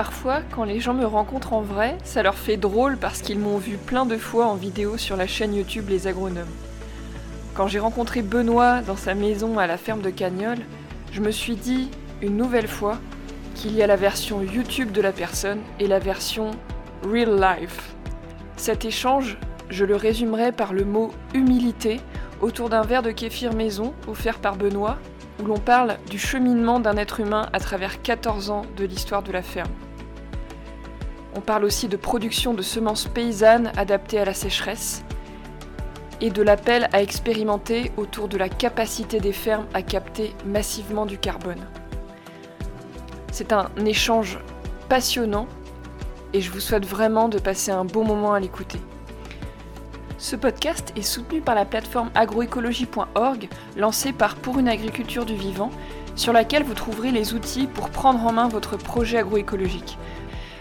parfois, quand les gens me rencontrent en vrai, ça leur fait drôle parce qu'ils m'ont vu plein de fois en vidéo sur la chaîne YouTube Les Agronomes. Quand j'ai rencontré Benoît dans sa maison à la ferme de Cagnol, je me suis dit, une nouvelle fois, qu'il y a la version YouTube de la personne et la version Real Life. Cet échange, je le résumerai par le mot humilité autour d'un verre de kéfir maison offert par Benoît, où l'on parle du cheminement d'un être humain à travers 14 ans de l'histoire de la ferme. On parle aussi de production de semences paysannes adaptées à la sécheresse et de l'appel à expérimenter autour de la capacité des fermes à capter massivement du carbone. C'est un échange passionnant et je vous souhaite vraiment de passer un bon moment à l'écouter. Ce podcast est soutenu par la plateforme agroécologie.org lancée par Pour une agriculture du vivant, sur laquelle vous trouverez les outils pour prendre en main votre projet agroécologique.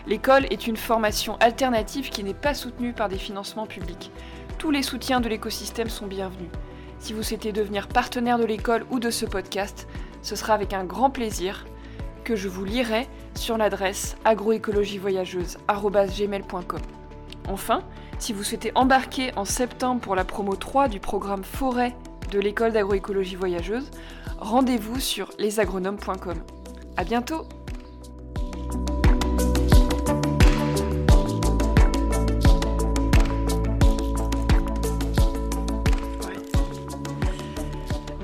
L'école est une formation alternative qui n'est pas soutenue par des financements publics. Tous les soutiens de l'écosystème sont bienvenus. Si vous souhaitez devenir partenaire de l'école ou de ce podcast, ce sera avec un grand plaisir que je vous lirai sur l'adresse agroécologievoyageuse.gmail.com. Enfin, si vous souhaitez embarquer en septembre pour la promo 3 du programme Forêt de l'école d'agroécologie voyageuse, rendez-vous sur lesagronomes.com. A bientôt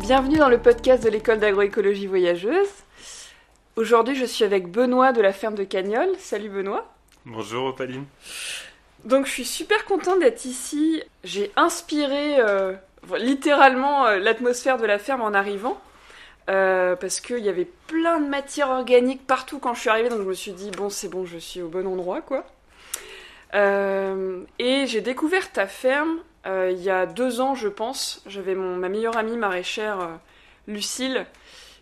Bienvenue dans le podcast de l'école d'agroécologie voyageuse. Aujourd'hui, je suis avec Benoît de la ferme de Cagnol. Salut Benoît. Bonjour Opaline. Donc je suis super contente d'être ici. J'ai inspiré euh, littéralement euh, l'atmosphère de la ferme en arrivant. Euh, parce qu'il y avait plein de matière organique partout quand je suis arrivée, donc je me suis dit, bon, c'est bon, je suis au bon endroit, quoi. et j'ai découvert ta ferme il y a deux ans, je pense. J'avais ma meilleure amie maraîchère, Lucille,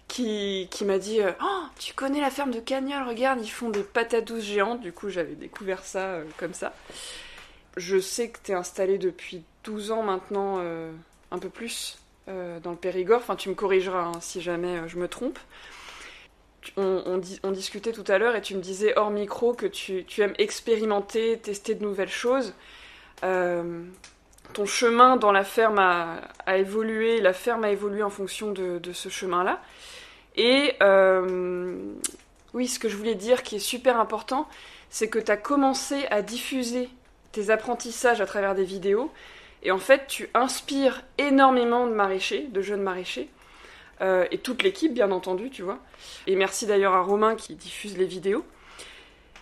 qui, m'a dit Oh, tu connais la ferme de Cagnol, regarde, ils font des patates douces géantes. Du coup, j'avais découvert ça euh, comme ça. Je sais que tu es installé depuis 12 ans maintenant, euh, un peu plus, euh, dans le Périgord. Enfin, tu me corrigeras hein, si jamais je me trompe. On, discutait tout à l'heure et tu me disais hors micro que tu, aimes expérimenter, tester de nouvelles choses. Ton chemin dans la ferme a, évolué, la ferme a évolué en fonction de ce chemin-là. Et euh, oui, ce que je voulais dire qui est super important, c'est que tu as commencé à diffuser tes apprentissages à travers des vidéos. Et en fait, tu inspires énormément de maraîchers, de jeunes maraîchers. Euh, et toute l'équipe, bien entendu, tu vois. Et merci d'ailleurs à Romain qui diffuse les vidéos.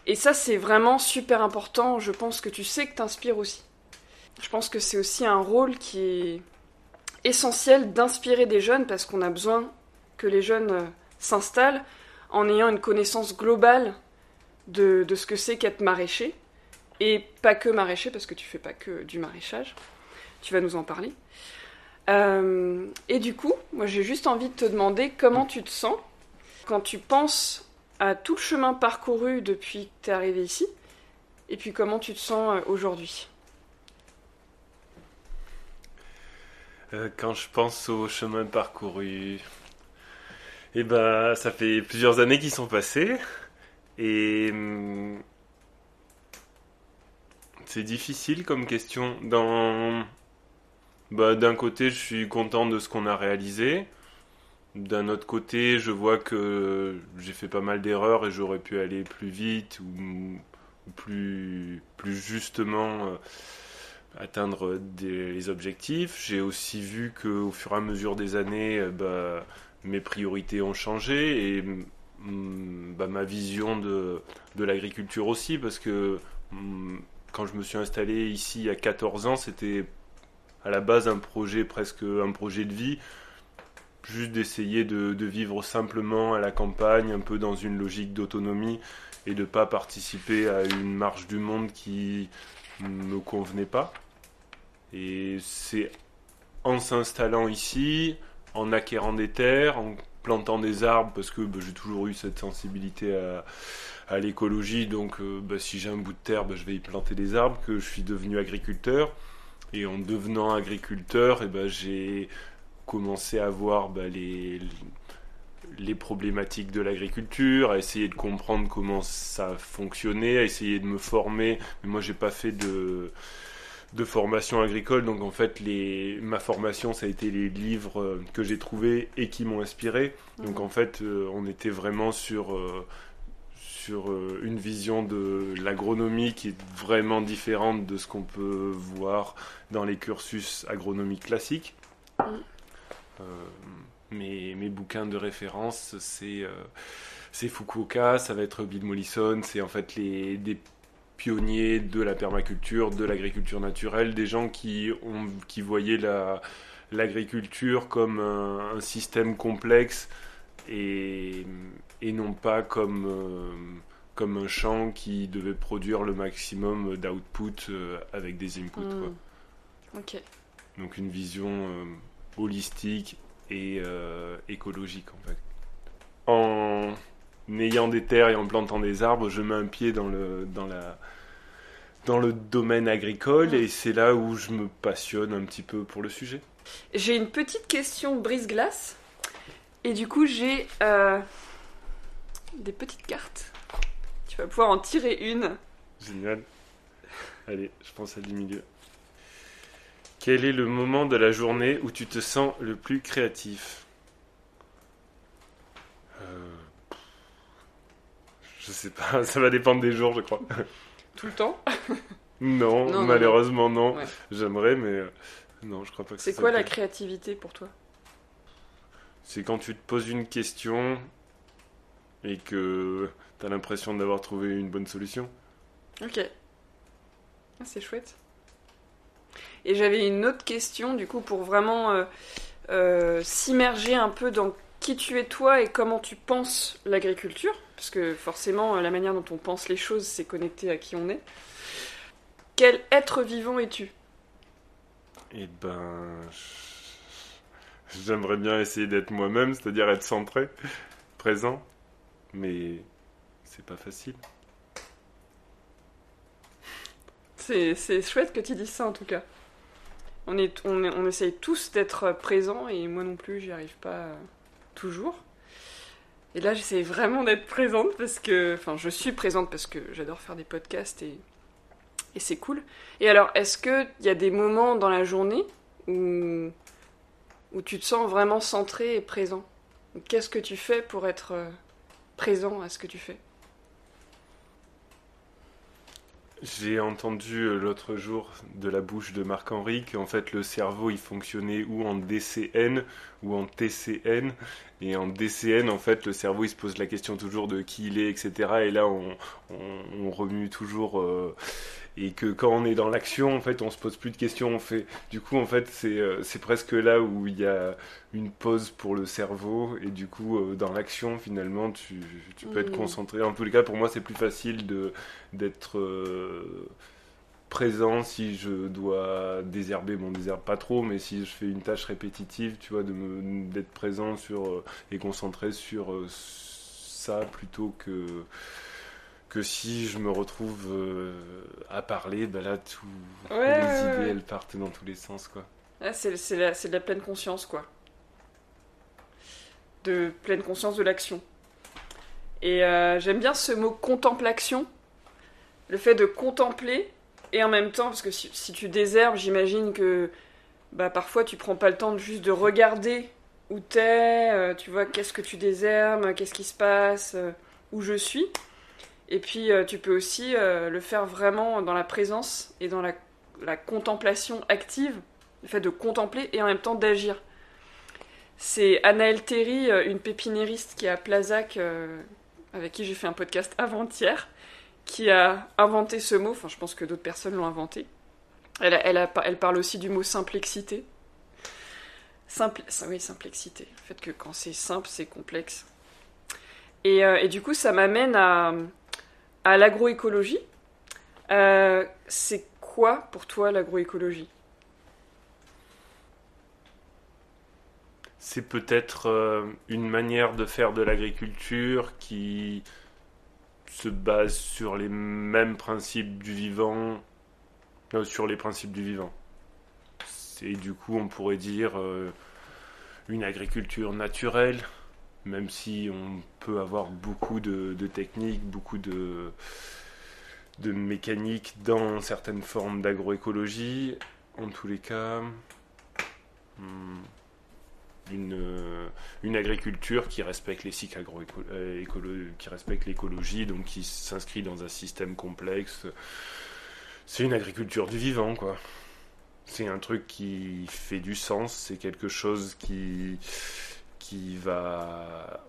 Et ça, c'est vraiment super important. Je pense que tu sais que tu inspires aussi. Je pense que c'est aussi un rôle qui est essentiel d'inspirer des jeunes parce qu'on a besoin que les jeunes euh, s'installent en ayant une connaissance globale de, ce que c'est qu'être maraîcher. Et pas que maraîcher, parce que tu fais pas que du maraîchage. Tu vas nous en parler. Euh, et du coup, moi j'ai juste envie de te demander comment tu te sens quand tu penses à tout le chemin parcouru depuis que tu es arrivé ici, et puis comment tu te sens euh, quand je pense au chemin parcouru, eh ben, ça fait plusieurs années qui sont passées. Et. Hum, c'est difficile comme question. Bah, d'un côté, je suis content de ce qu'on a réalisé. D'un autre côté, je vois que j'ai fait pas mal d'erreurs et j'aurais pu aller plus vite ou plus, plus justement euh, atteindre des, les objectifs. J'ai aussi vu qu'au fur et à mesure des années, euh, bah, mes priorités ont changé et mm, bah, ma vision de, de l'agriculture aussi, parce que mm, quand je me suis installé ici a 14 ans, c'était à la base un projet presque un projet de vie, juste d'essayer de, de, vivre simplement à la campagne, un peu dans une logique d'autonomie et de pas participer à une marche du monde qui me convenait pas. Et c'est en s'installant ici, en acquérant des terres, en plantant des arbres, parce que bah, j'ai toujours eu cette sensibilité à, l'écologie, donc euh, bah, si j'ai un bout de terre, bah, je vais y planter des arbres, que je suis devenu agriculteur. Et en devenant agriculteur, eh ben, j'ai commencé à voir les problématiques de l'agriculture, à essayer de comprendre comment ça fonctionnait, à essayer de me former. Mais moi, j'ai pas fait de de formation agricole. Donc en fait, les, ma formation, ça a été les livres euh, que j'ai trouvés et qui m'ont inspiré. Donc Mhm. en fait, euh, on était vraiment sur, euh, sur euh, une vision de l'agronomie qui est vraiment différente de ce qu'on peut voir dans les cursus agronomiques classiques. Mes, mes bouquins de référence, c'est... euh, c'est Fukuoka, ça va être Bill Mollison, c'est en fait les, des pionniers de la permaculture, de l'agriculture naturelle, des gens qui, ont, qui voyaient la, l'agriculture comme un, un système complexe et, et non pas comme, euh, comme un champ qui devait produire le maximum d'output euh, avec des inputs. quoi. Hmm. Ok. Donc une vision euh, holistique et euh, écologique en fait. En ayant des terres et en plantant des arbres, je mets un pied dans le, dans la, dans le domaine agricole et c'est là où je me passionne un petit peu pour le sujet. J'ai une petite question brise-glace. Et du coup, j'ai euh, des petites cartes. Tu vas pouvoir en tirer une. Génial. Allez, je pense à du milieu. Quel est le moment de la journée où tu te sens le plus créatif? Euh, Je sais pas, ça va dépendre des jours, je crois. Tout le temps? Non, malheureusement non. Ouais. J'aimerais, mais euh, non, je crois pas que C'est quoi la créativité pour toi? C'est quand tu te poses une question et que t'as l'impression d'avoir trouvé une bonne solution. Ok. Ah, c'est chouette. Et j'avais une autre question, du coup, pour vraiment euh, euh, s'immerger un peu dans qui tu es toi et comment tu penses l'agriculture. Parce que forcément, euh, la manière dont on pense les choses, c'est connecté à qui on est. Quel être vivant es-tu? Et ben, j'aimerais bien essayer d'être moi-même, c'est-à-dire être centré, présent, mais c'est pas facile. C'est chouette que tu dises ça en tout cas. On, essaye tous d'être présents et moi non plus, j'y arrive pas euh, toujours. Et là, j'essaie vraiment d'être présente parce que. Enfin, je suis présente parce que j'adore faire des podcasts et, et c'est cool. Et alors, est-ce qu'il y a des moments dans la journée où, où tu te sens vraiment centré et présent? Qu'est-ce que tu fais pour être euh, présent à ce que tu fais? J'ai entendu euh, l'autre jour de la bouche de Marc-Henri qu'en fait le cerveau il fonctionnait ou en DCN ou en TCN. Et en DCN, en fait, le cerveau il se pose la question toujours de qui il est, etc. Et là on, on, on remue toujours. euh, et que quand on est dans l'action, en fait, on se pose plus de questions. On fait, du coup, en fait, c'est euh, c'est presque là où il y a une pause pour le cerveau. Et du coup, euh, dans l'action, finalement, tu, tu peux être Mhm. concentré. En tous les cas, pour moi, c'est plus facile de d'être euh, présent si je dois désherber. Bon, désherbe pas trop, mais si je fais une tâche répétitive, tu vois, d'être présent sur et concentré sur ça plutôt que que si je me retrouve euh, à parler, ben là, tout, Ouais, les ouais, idées, ouais. elles partent dans tous les sens, quoi. Ah, c'est de la pleine conscience, quoi. De pleine conscience de l'action. Et euh, j'aime bien ce mot contemplation. Le fait de contempler, et en même temps, parce que si, si tu désherbes, j'imagine que bah, parfois tu prends pas le temps de juste de regarder où t'es, euh, tu vois, qu'est-ce que tu désherbes, qu'est-ce qui se passe, où je suis. Et puis euh, tu peux aussi euh, le faire vraiment dans la présence et dans la, la contemplation active le fait de contempler et en même temps d'agir. C'est Anaël Terry, euh, une pépiniériste qui est à Plazac, avec qui j'ai fait un podcast avant-hier, qui a inventé ce mot. Enfin, je pense que d'autres personnes l'ont inventé. Elle, parle aussi du mot simplexité. Simple, oui, simplexité. Le fait que quand c'est simple, c'est complexe. Et du coup, ça m'amène à, à l'agroécologie. Euh, c'est quoi pour toi l'agroécologie? C'est peut-être euh, une manière de faire de l'agriculture qui se base sur les mêmes principes du vivant, sur les principes du vivant. Et du coup, on pourrait dire euh, une agriculture naturelle, même si on peut avoir beaucoup de, techniques, beaucoup de, de mécanique dans certaines formes d'agroécologie, en tous les cas, hmm, une, une agriculture qui respecte les cycles euh, qui respecte l'écologie, donc qui s'inscrit dans un système complexe. C'est une agriculture du vivant, quoi. C'est un truc qui fait du sens, c'est quelque chose qui, qui va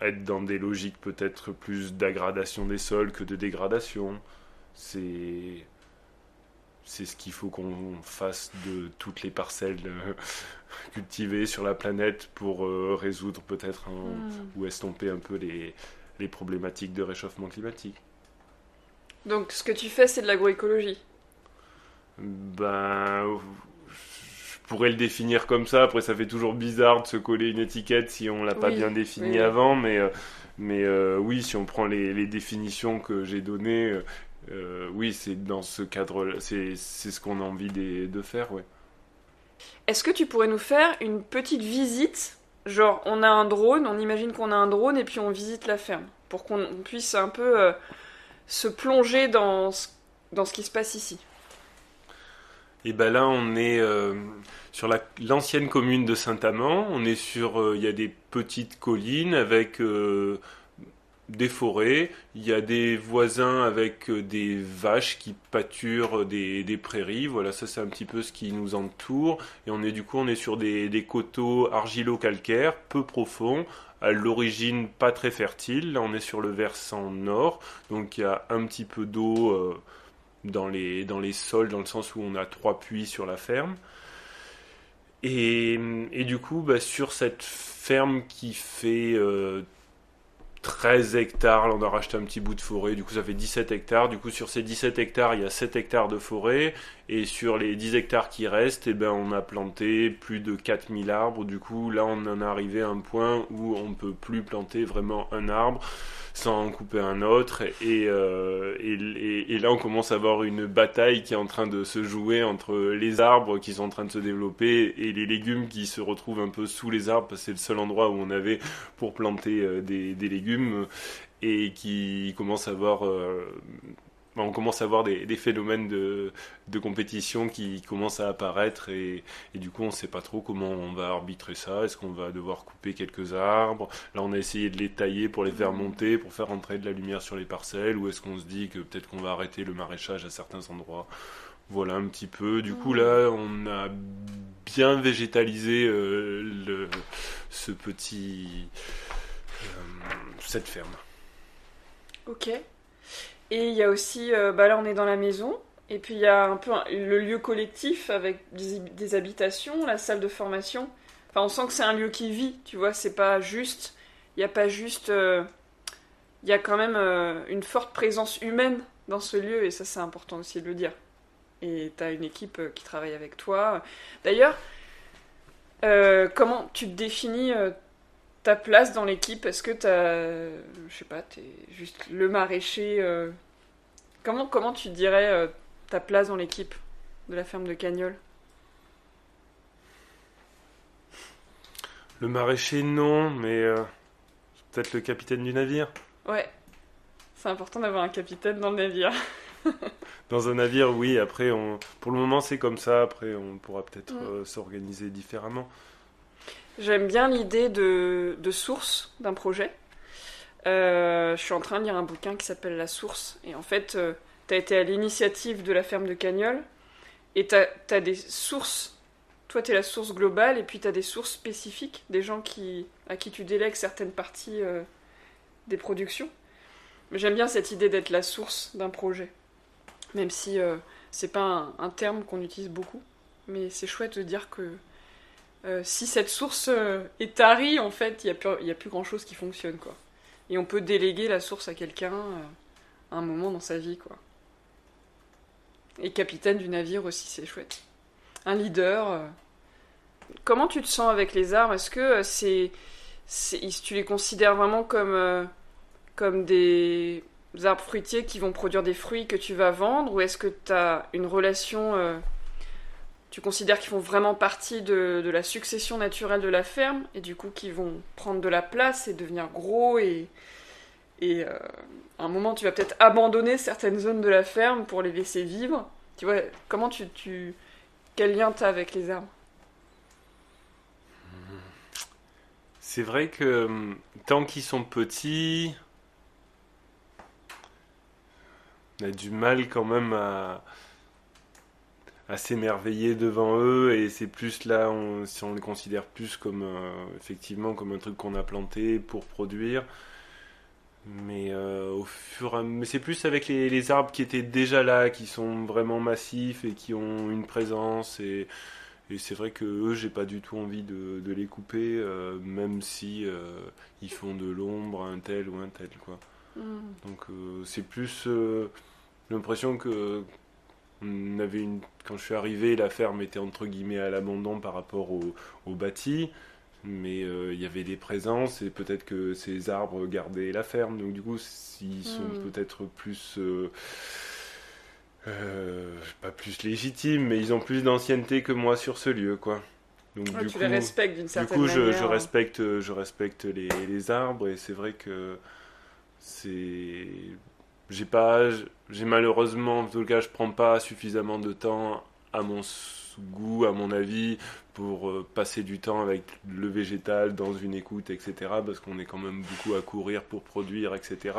être dans des logiques peut-être plus d'aggradation des sols que de dégradation. C'est c'est ce qu'il faut qu'on fasse de toutes les parcelles euh, cultivées sur la planète pour euh, résoudre peut-être hmm. ou estomper un peu les, les problématiques de réchauffement climatique. Donc ce que tu fais, c'est de l'agroécologie? Ben, pourrais le définir comme ça. Après, ça fait toujours bizarre de se coller une étiquette si on l'a pas bien défini avant, mais euh, mais oui, si on prend les, les définitions que j'ai données, euh, oui, c'est dans ce cadre, c'est ce qu'on a envie de, faire, ouais. Est-ce que tu pourrais nous faire une petite visite? Genre, on a un drone, on imagine qu'on a un drone et puis on visite la ferme pour qu'on puisse un peu euh, se plonger dans ce, dans ce qui se passe ici. Et ben là, on est euh, sur l'ancienne commune de Saint-Amand. On est sur, il y a des petites collines avec des forêts, il y a des voisins avec euh, des vaches qui pâturent des, prairies, voilà ça c'est un petit peu ce qui nous entoure, et on est du coup on est sur des, coteaux argilo-calcaires, peu profonds, à l'origine pas très fertiles, là on est sur le versant nord, donc il y a un petit peu d'eau euh, dans, les, dans les sols, dans le sens où on a trois puits sur la ferme. Et, du coup, bah, sur cette ferme qui fait euh, 13 hectares, là on a racheté un petit bout de forêt, du coup ça fait 17 hectares, du coup sur ces 17 hectares il y a 7 hectares de forêt, et sur les 10 hectares qui restent, eh ben, on a planté plus de 4000 arbres, du coup là on en est arrivé à un point où on ne peut plus planter vraiment un arbre, sans en couper un autre. Euh, et, et, là, on commence à avoir une bataille qui est en train de se jouer entre les arbres qui sont en train de se développer et les légumes qui se retrouvent un peu sous les arbres, parce que c'est le seul endroit où on avait pour planter euh, des, des légumes et qui commence à avoir euh, on commence à voir des, phénomènes de, compétition qui commencent à apparaître et, du coup on ne sait pas trop comment on va arbitrer ça. Est-ce qu'on va devoir couper quelques arbres? Là on a essayé de les tailler pour les faire monter, pour faire entrer de la lumière sur les parcelles ou est-ce qu'on se dit que peut-être qu'on va arrêter le maraîchage à certains endroits? Voilà un petit peu. Du coup là on a bien végétalisé euh, ce petit... Euh, cette ferme. Ok. Et il y a aussi, euh, bah là on est dans la maison, et puis il y a un peu le lieu collectif avec des, habitations, la salle de formation. Enfin, on sent que c'est un lieu qui vit, tu vois, c'est pas juste, il n'y a pas juste, euh, il y a quand même euh, une forte présence humaine dans ce lieu, et ça c'est important aussi de le dire. Et tu as une équipe qui travaille avec toi. D'ailleurs, comment tu te définis ta place dans l'équipe Est-ce que tu as, je sais pas, tu es juste le maraîcher euh, comment, comment tu dirais euh, ta place dans l'équipe de la ferme de Cagnol? Le maraîcher, non, mais euh, peut-être le capitaine du navire Ouais, c'est important d'avoir un capitaine dans le navire. dans un navire, oui, après, on... pour le moment, c'est comme ça, après, on pourra peut-être mm. s'organiser différemment. J'aime bien l'idée de, source d'un projet. Euh, je suis en train de lire un bouquin qui s'appelle La Source. Et en fait, euh, tu as été à l'initiative de la ferme de Cagnol. Et tu as, des sources. Toi, tu es la source globale. Et puis, tu as des sources spécifiques. Des gens qui, à qui tu délègues certaines parties euh, des productions. J'aime bien cette idée d'être la source d'un projet. Même si c'est pas un terme qu'on utilise beaucoup. Mais c'est chouette de dire que euh, si cette source euh, est tarie, en fait, il n'y a, plus, grand chose qui fonctionne, quoi. Et on peut déléguer la source à quelqu'un euh, à un moment dans sa vie, quoi. Et capitaine du navire aussi, c'est chouette. Un leader. Comment tu te sens avec les arbres Est-ce que c'est, tu les considères vraiment comme, comme des arbres fruitiers qui vont produire des fruits que tu vas vendre? Ou est-ce que tu as une relation tu considères qu'ils font vraiment partie de, la succession naturelle de la ferme et du coup qui vont prendre de la place et devenir gros et, euh, à un moment tu vas peut-être abandonner certaines zones de la ferme pour les laisser vivre. Tu vois, comment tu... quel lien tu as avec les arbres? C'est vrai que hum, tant qu'ils sont petits, on a du mal quand même à, à s'émerveiller devant eux et c'est plus là si on les considère plus comme euh, effectivement comme un truc qu'on a planté pour produire mais euh, au fur mais c'est plus avec les, les, arbres qui étaient déjà là qui sont vraiment massifs et qui ont une présence et et c'est vrai que eux, j'ai pas du tout envie de, de les couper, euh, même si ils font de l'ombre, un tel ou un tel, quoi. Mm. Donc c'est plus l'impression que on avait une, quand je suis arrivé, la ferme était entre guillemets à l'abandon par rapport au, au bâti, mais il y avait des présences et peut-être que ces arbres gardaient la ferme, donc du coup, ils sont mm. peut-être plus euh, pas plus légitimes, mais ils ont plus d'ancienneté que moi sur ce lieu, quoi. Donc, du tu coup, les respectes d'une certaine manière. Du coup, je, je, respecte, je respecte les, les arbres et c'est vrai que c'est. J'ai pas. J'ai malheureusement, en tout cas, je prends pas suffisamment de temps à mon goût, à mon avis, pour euh, passer du temps avec le végétal dans une écoute, etc. Parce qu'on est quand même beaucoup à courir pour produire, etc.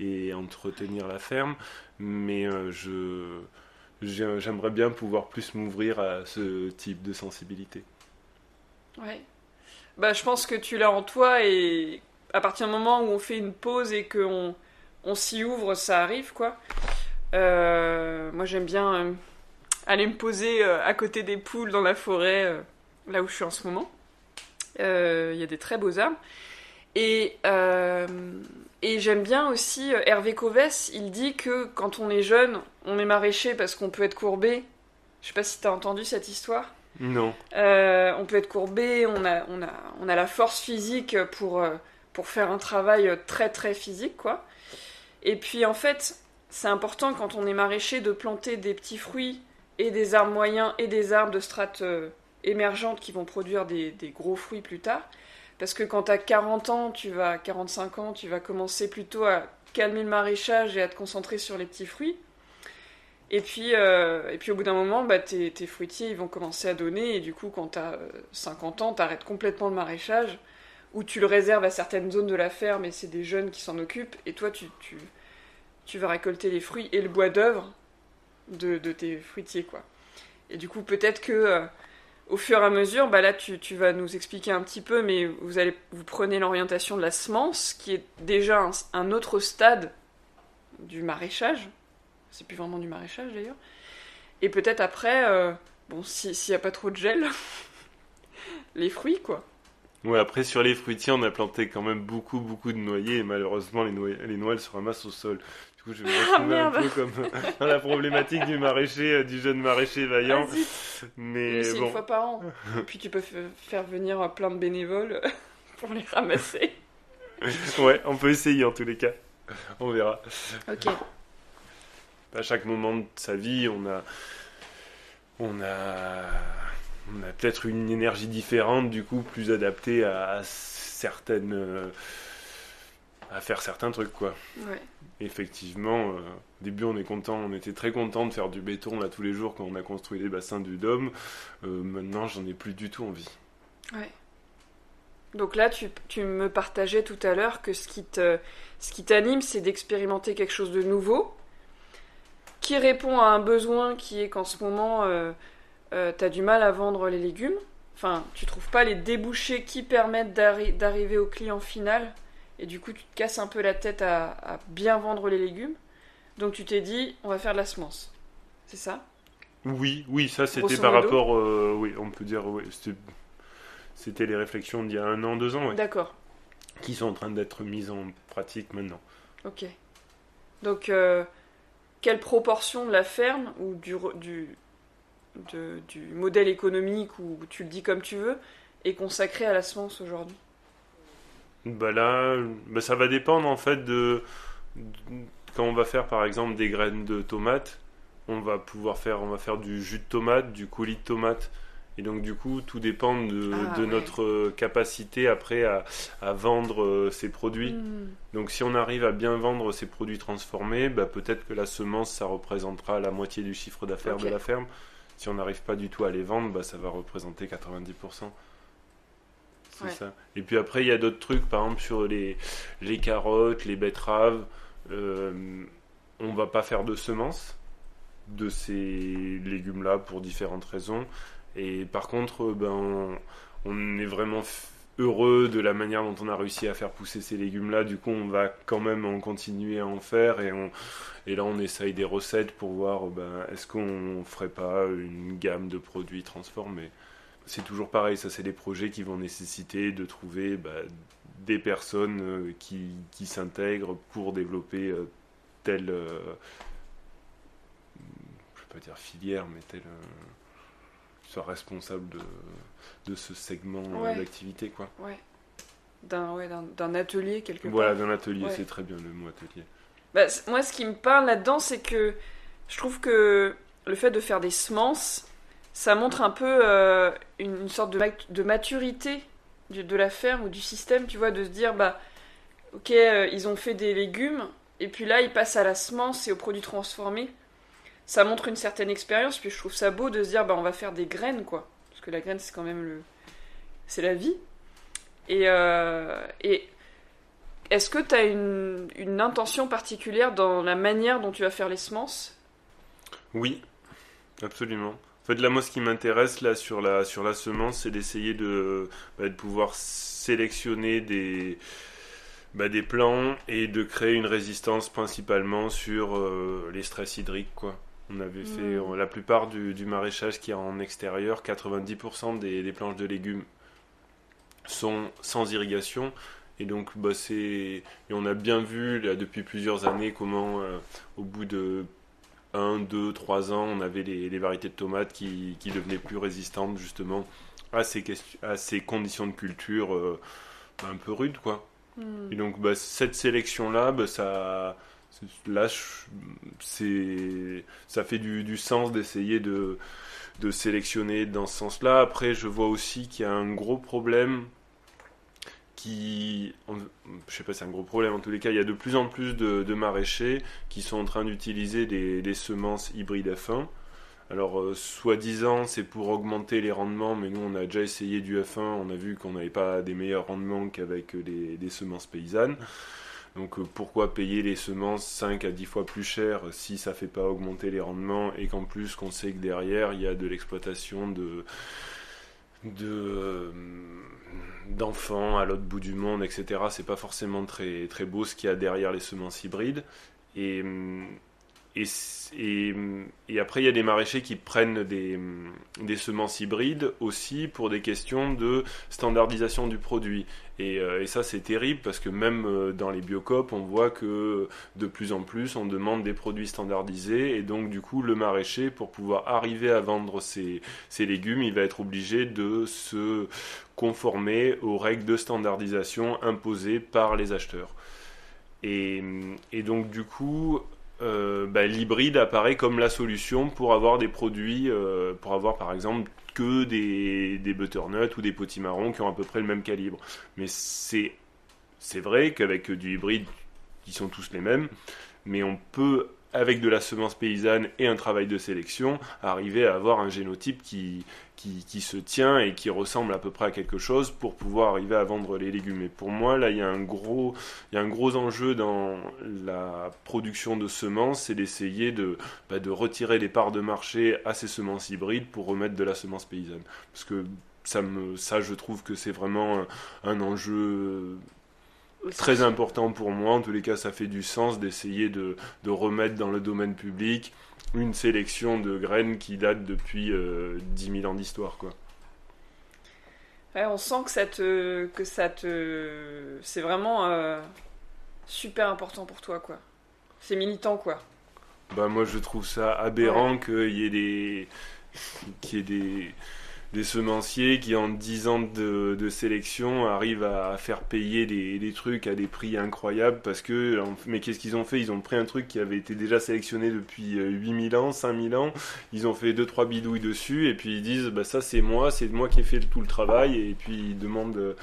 et entretenir la ferme. Mais euh, je j'aimerais bien pouvoir plus m'ouvrir à ce type de sensibilité. Ouais. Bah, je pense que tu l'as en toi et à partir du moment où on fait une pause et qu'on on, s'y ouvre, ça arrive, quoi. Euh, moi, j'aime bien aller me poser euh, à côté des poules dans la forêt, euh, là où je suis en ce moment. Euh, il y a des très beaux arbres. Et, et j'aime bien aussi Hervé Covès, il dit que quand on est jeune, on est maraîcher parce qu'on peut être courbé. Je sais pas si tu as entendu cette histoire. Non. on peut être courbé, on a, on, a, on a la force physique pour, pour faire un travail très très physique, quoi. Et puis en fait, c'est important quand on est maraîcher de planter des petits fruits et des arbres moyens et des arbres de strates euh, émergentes qui vont produire des, gros fruits plus tard. Parce que quand tu as 40 ans, tu vas 45 ans, tu vas commencer plutôt à calmer le maraîchage et à te concentrer sur les petits fruits. Et puis, euh, au bout d'un moment, bah, tes, fruitiers ils vont commencer à donner. Et du coup, quand tu as 50 ans, tu arrêtes complètement le maraîchage. Ou tu le réserves à certaines zones de la ferme et c'est des jeunes qui s'en occupent. Et toi, tu, tu vas récolter les fruits et le bois d'œuvre de, tes fruitiers, quoi. Et du coup, peut-être que euh, au fur et à mesure, bah là, tu, vas nous expliquer un petit peu, mais vous allez vous prenez l'orientation de la semence, qui est déjà un, autre stade du maraîchage. C'est plus vraiment du maraîchage d'ailleurs. Et peut-être après, euh, bon, s'il n'y a pas trop de gel, les fruits, quoi. Ouais, après sur les fruitiers, on a planté quand même beaucoup, beaucoup de noyers et malheureusement les, noyers, les noix elles se ramassent au sol je vais me retrouver un peu comme dans la problématique du maraîcher, euh, du jeune maraîcher vaillant. Ah, Mais c'est une fois par an. Et puis tu peux faire venir plein de bénévoles pour les ramasser. ouais, on peut essayer en tous les cas. On verra. Ok. À chaque moment de sa vie, on a, on a, on a peut-être une énergie différente, du coup, plus adaptée à certaines, euh, à faire certains trucs, quoi. Ouais effectivement, euh, au début on est content, on était très content de faire du béton là tous les jours quand on a construit les bassins du Dôme. Euh, maintenant j'en ai plus du tout envie. Ouais. Donc là tu, tu me partageais tout à l'heure que ce qui te, ce qui t'anime c'est d'expérimenter quelque chose de nouveau qui répond à un besoin qui est qu'en ce moment euh, tu as du mal à vendre les légumes. Enfin, tu trouves pas les débouchés qui permettent d'arriver au client final et du coup tu te casses un peu la tête à, bien vendre les légumes. Donc tu t'es dit, on va faire de la semence. C'est ça? Oui, oui, ça c'était par rapport, euh, oui, on peut dire, oui, c'était les réflexions d'il y a un an, deux ans, D'accord. Qui sont en train d'être mises en pratique maintenant. Ok. Donc, euh, quelle proportion de la ferme ou du, du, du modèle économique, ou tu le dis comme tu veux, est consacrée à la semence aujourd'hui? Bah là, bah ça va dépendre en fait de, quand on va faire par exemple des graines de tomates. on va pouvoir faire, on va faire du jus de tomate, du coulis de tomate. Et donc du coup, tout dépend de, Ah, de ouais. notre capacité après à, à vendre euh, ces produits. Hmm. Donc si on arrive à bien vendre ces produits transformés, bah, peut-être que la semence, ça représentera la moitié du chiffre d'affaires de la ferme. Si on n'arrive pas du tout à les vendre, bah, ça va représenter 90%. C'est Ouais. ça. Et puis après, il y a d'autres trucs, par exemple sur les, les carottes, les betteraves. euh, on va pas faire de semences de ces légumes-là pour différentes raisons. Et par contre, ben, on, on est vraiment heureux de la manière dont on a réussi à faire pousser ces légumes-là. Du coup, on va quand même en continuer à en faire. Et, on, et là, on essaye des recettes pour voir ben, est-ce qu'on ferait pas une gamme de produits transformés. C'est toujours pareil, ça c'est des projets qui vont nécessiter de trouver bah, des personnes euh, qui, qui s'intègrent pour développer euh, telle, euh, je vais pas dire filière, mais telle, euh, qui soit responsable de, de ce segment euh, Ouais. d'activité. quoi. Ouais. D'un ouais, d'un- d'un atelier quelque Voilà, part. d'un atelier, Ouais. c'est très bien le mot atelier. Bah, moi, ce qui me parle là-dedans, c'est que je trouve que le fait de faire des semences, ça montre un peu euh, une, sorte de, de maturité de la ferme ou du système, tu vois, de se dire, bah, ok, euh, ils ont fait des légumes, et puis là, ils passent à la semence et aux produits transformés. Ça montre une certaine expérience, puis je trouve ça beau de se dire, bah, on va faire des graines, quoi. Parce que la graine, c'est quand même le. C'est la vie. Et, euh, est-ce que tu as une, une intention particulière dans la manière dont tu vas faire les semences? Oui, absolument. En fait, là, moi, ce qui m'intéresse là sur la sur la semence, c'est d'essayer de, bah, de pouvoir sélectionner des bah, des plants et de créer une résistance principalement sur euh, les stress hydriques, quoi. On avait fait Mm. euh, la plupart du, du maraîchage qui est en extérieur, 90% des, des planches de légumes sont sans irrigation. Et donc, bah, c'est, on a bien vu là, depuis plusieurs années comment, euh, au bout de 1, 2, 3 ans, on avait les, les variétés de tomates qui, qui devenaient plus résistantes justement à ces, à ces conditions de culture euh, un peu rudes. Quoi. Et donc bah, cette sélection-là, bah, ça, là, ça fait du, du sens d'essayer de, de sélectionner dans ce sens-là. Après, je vois aussi qu'il y a un gros problème qui, en- je sais pas, c'est un gros problème. En tous les cas, il y a de plus en plus de, maraîchers qui sont en train d'utiliser des, semences hybrides F1. Alors, euh, soi-disant, c'est pour augmenter les rendements, mais nous, on a déjà essayé du F1, on a vu qu'on n'avait pas des meilleurs rendements qu'avec des semences paysannes. Donc, euh, pourquoi payer les semences 5 à 10 fois plus cher si ça fait pas augmenter les rendements et qu'en plus, qu'on sait que derrière, il y a de l'exploitation de euh, d'enfants à l'autre bout du monde, etc. C'est pas forcément très très beau ce qu'il y a derrière les semences hybrides. Et après, il y a des maraîchers qui prennent des semences hybrides aussi pour des questions de standardisation du produit. Et, euh, et ça, c'est terrible parce que même euh, dans les biocopes, on voit que de plus en plus, on demande des produits standardisés. Et donc, du coup, le maraîcher, pour pouvoir arriver à vendre ses, légumes, il va être obligé de se conformer aux règles de standardisation imposées par les acheteurs. Et, donc, du coup, euh, bah, l'hybride apparaît comme la solution pour avoir des produits, euh, pour avoir par exemple que des, des butternuts ou des potimarrons qui ont à peu près le même calibre. Mais c'est c'est vrai qu'avec du hybride, ils sont tous les mêmes, mais on peut, avec de la semence paysanne et un travail de sélection, arriver à avoir un génotype qui, qui, se tient et qui ressemble à peu près à quelque chose pour pouvoir arriver à vendre les légumes. Et pour moi, là, il y a un gros, il y a un gros enjeu dans la production de semences, c'est d'essayer de, bah, retirer les parts de marché à ces semences hybrides pour remettre de la semence paysanne. Parce que ça, me, ça je trouve que c'est vraiment un enjeu très important pour moi. En tous les cas, ça fait du sens d'essayer de, de remettre dans le domaine public une sélection de graines qui date depuis euh, 10 000 ans d'histoire. quoi. Ouais, on sent que ça te, que ça te, c'est vraiment euh, super important pour toi, quoi. C'est militant, quoi. Bah, moi, je trouve ça aberrant qu'il y ait des, qu'il y ait des, des semenciers qui en 10 ans de, sélection arrivent à, faire payer des, trucs à des prix incroyables parce que mais qu'est-ce qu'ils ont fait? Ils ont pris un truc qui avait été déjà sélectionné depuis 8000 euh, ans 5000 ans. Ils ont fait deux trois bidouilles dessus et puis ils disent bah ça c'est moi c'est moi qui ai fait tout le travail et puis ils demandent euh,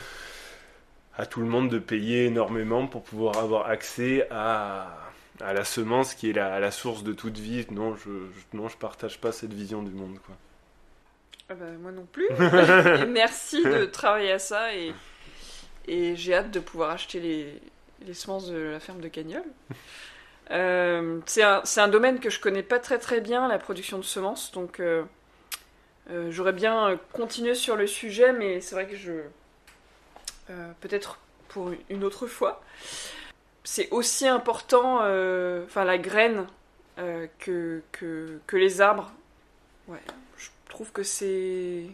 à tout le monde de payer énormément pour pouvoir avoir accès à la semence qui est la, source de toute vie. Non je, je je partage pas cette vision du monde quoi ah bah, moi non plus. merci de travailler à ça et, et j'ai hâte de pouvoir acheter les, les semences de la ferme de Cagnol. Euh, c'est un, un, domaine que je connais pas très très bien, la production de semences, donc euh, euh, j'aurais bien continué sur le sujet, mais c'est vrai que je. Peut-être pour une autre fois. C'est aussi important, enfin la graine, que, que, que les arbres. Ouais, trouve que c'est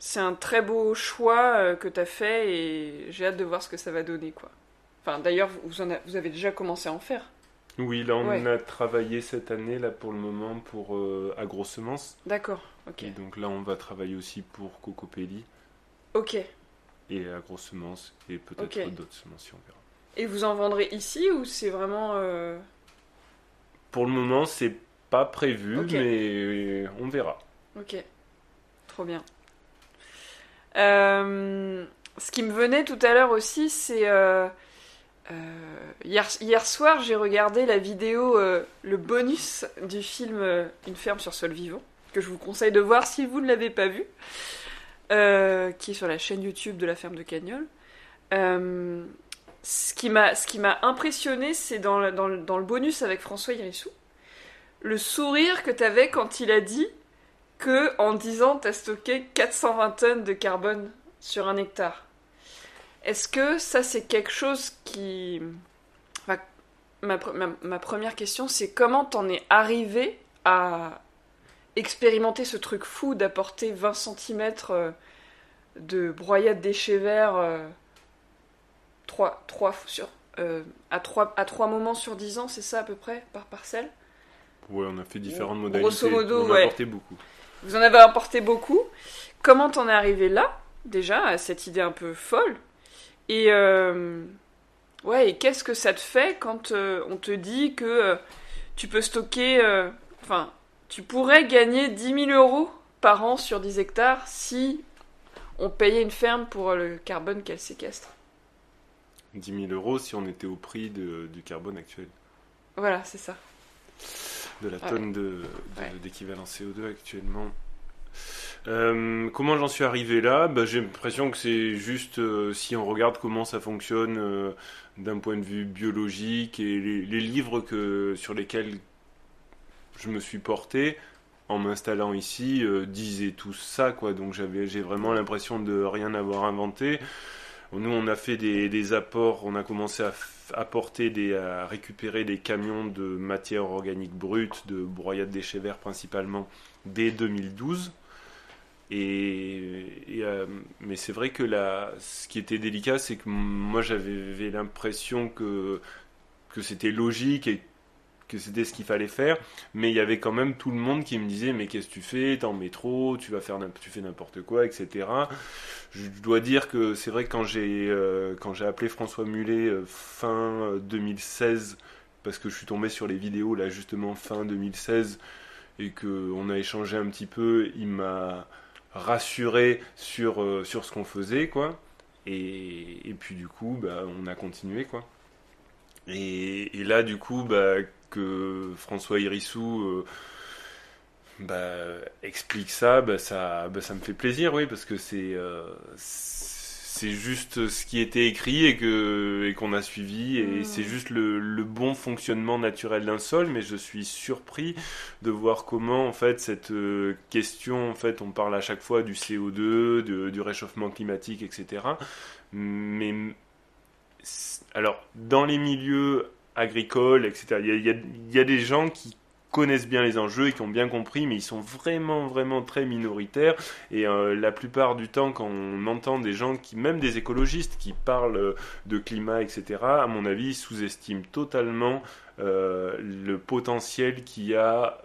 c'est un très beau choix euh, que tu as fait et j'ai hâte de voir ce que ça va donner quoi. Enfin d'ailleurs vous, en vous avez déjà commencé à en faire. Oui, là on a travaillé cette année là pour le moment pour euh, AgroSemence. D'accord, ok. Et donc là on va travailler aussi pour Cocopelli. Ok. Et AgroSemence et peut-être d'autres semences si on verra. Et vous en vendrez ici ou c'est vraiment... Euh, pour le moment c'est pas prévu mais on verra. Ok, trop bien. Euh, ce qui me venait tout à l'heure aussi, c'est euh, euh, hier, hier, soir, j'ai regardé la vidéo, le bonus du film Une ferme sur sol vivant, que je vous conseille de voir si vous ne l'avez pas vu, qui est sur la chaîne YouTube de la ferme de Cagnol. ce qui m'a impressionné, c'est dans, dans, dans, le bonus avec François Hirissou, le sourire que tu avais quand il a dit que en 10 ans, tu as stocké 420 tonnes de carbone sur un hectare. Est-ce que ça, c'est quelque chose qui... ma, première question, c'est comment t'en es arrivé à expérimenter ce truc fou d'apporter 20 cm euh, de broyade déchets verts euh, sur, euh, à, 3, à 3 moments sur 10 ans, c'est ça à peu près, par parcelle? Ouais, on a fait différentes modalités. Grosso modo, on a apporté beaucoup. Vous en avez apporté beaucoup. Comment t'en es arrivé là, déjà, à cette idée un peu folle? Et euh, ouais, et qu'est-ce que ça te fait quand euh, on te dit que euh, tu peux stocker, enfin, tu pourrais gagner 10 000 euros par an sur 10 hectares si on payait une ferme pour le carbone qu'elle séquestre? 10 000 euros si on était au prix du carbone actuel. Voilà, c'est ça de la tonne d'équivalent CO2 actuellement. Euh, comment j'en suis arrivé là? Bah, J'ai l'impression que c'est juste euh, si on regarde comment ça fonctionne euh, d'un point de vue biologique et les, livres que, sur lesquels je me suis porté en m'installant ici disaient tout ça. Quoi. Donc j'ai vraiment l'impression de rien avoir inventé. Nous, on a fait des, apports, on a commencé à apporter des, à récupérer des camions de matière organique brute, de broyade déchets verts principalement, dès 2012. Et, euh, mais c'est vrai que là, ce qui était délicat, c'est que moi j'avais l'impression que, que c'était logique et c'était ce qu'il fallait faire, mais il y avait quand même tout le monde qui me disait mais qu'est-ce que tu fais, t'es en métro, tu vas faire tu fais n'importe quoi, etc. Je dois dire que c'est vrai que quand j'ai euh, quand j'ai appelé François Mulet euh, fin 2016 euh, parce que je suis tombé sur les vidéos là justement fin 2016 et que on a échangé un petit peu, il m'a rassuré sur sur ce qu'on faisait quoi. Et, et, puis du coup, bah, on a continué quoi. Et, et là, du coup, bah, que François Irissou euh, bah, explique ça, bah, ça, bah, ça me fait plaisir, oui, parce que c'est euh, c'est juste ce qui était écrit et que et qu'on a suivi et mmh. c'est juste le, bon fonctionnement naturel d'un sol mais je suis surpris de voir comment en fait cette euh, question en fait on parle à chaque fois du CO2 du réchauffement climatique etc mais alors dans les milieux agricole, etc. Il y, a, des gens qui connaissent bien les enjeux et qui ont bien compris, mais ils sont vraiment, vraiment très minoritaires. Et euh, la plupart du temps, quand on entend des gens, même des écologistes, qui parlent de climat, etc., à mon avis, sous-estiment totalement euh, le potentiel qu'il y a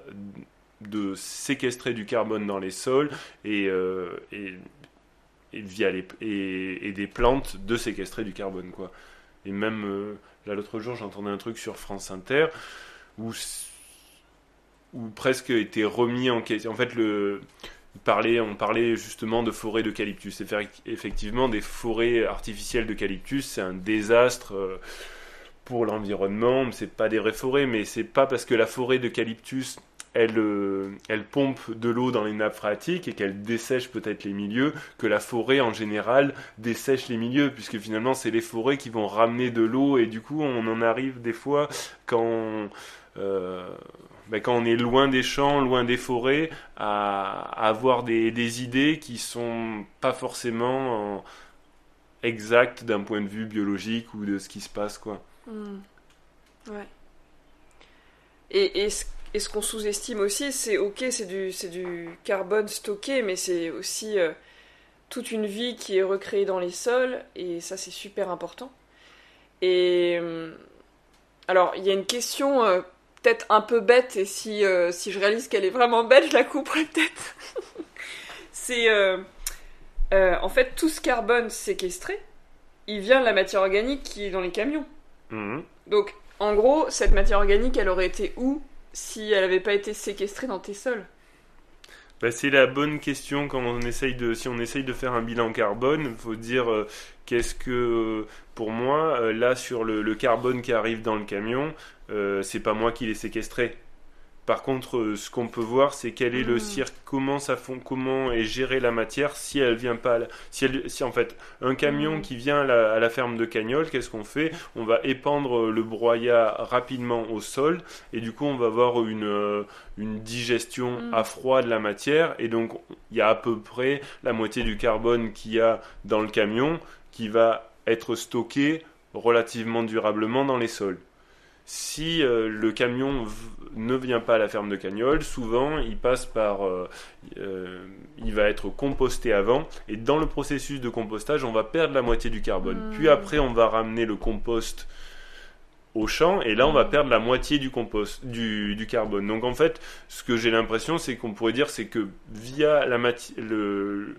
de séquestrer du carbone dans les sols et, via des plantes de séquestrer du carbone. Quoi. Et même là l'autre jour j'entendais un truc sur France Inter où, presque était remis en question. En fait, on parlait justement de forêts d'eucalyptus. Effectivement, des forêts artificielles d'eucalyptus, c'est un désastre euh, pour l'environnement. C'est pas des vraies forêts, mais c'est pas parce que la forêt d'eucalyptus elle, euh, pompe de l'eau dans les nappes phréatiques et qu'elle dessèche peut-être les milieux, que la forêt en général dessèche les milieux, puisque finalement c'est les forêts qui vont ramener de l'eau et du coup on en arrive des fois quand euh, ben, quand on est loin des champs, loin des forêts, à, avoir des, idées qui sont pas forcément exactes d'un point de vue biologique ou de ce qui se passe, quoi. Hmm. Ouais. Et, et ce, qu'on sous-estime aussi, c'est ok, c'est du, du carbone stocké, mais c'est aussi euh, toute une vie qui est recréée dans les sols, et ça c'est super important. Et hum, alors, il y a une question euh, peut-être un peu bête, et si, euh, si je réalise qu'elle est vraiment bête, je la couperai peut-être. c'est euh, euh, en fait tout ce carbone séquestré, il vient de la matière organique qui est dans les camions. Mhm. Donc, en gros, cette matière organique, elle aurait été où si elle n'avait pas été séquestrée dans tes sols bah, c'est la bonne question quand on essaye de, si on essaye de faire un bilan carbone, faut dire qu'est-ce que, pour moi, là sur le, carbone qui arrive dans le camion, euh, c'est pas moi qui l'ai séquestré. Par contre, euh, ce qu'on peut voir, c'est quel est le hmm. cirque, comment ça fond, comment est gérée la matière si elle vient pas, si, elle, si en fait un camion hmm. qui vient à la, ferme de Cagnol, qu'est-ce qu'on fait? On va épandre le broyat rapidement au sol et du coup on va avoir une, euh, une digestion hmm. à froid de la matière et donc il y a à peu près la moitié du carbone qu'il y a dans le camion qui va être stocké relativement durablement dans les sols si euh, le camion ne vient pas à la ferme de Cagnol, souvent il passe par, euh, euh, il va être composté avant, et dans le processus de compostage, on va perdre la moitié du carbone. Hmm. Puis après, on va ramener le compost au champ, et là, on va hmm. perdre la moitié du compost, du, carbone. Donc en fait, ce que j'ai l'impression, c'est qu'on pourrait dire, c'est que via la le,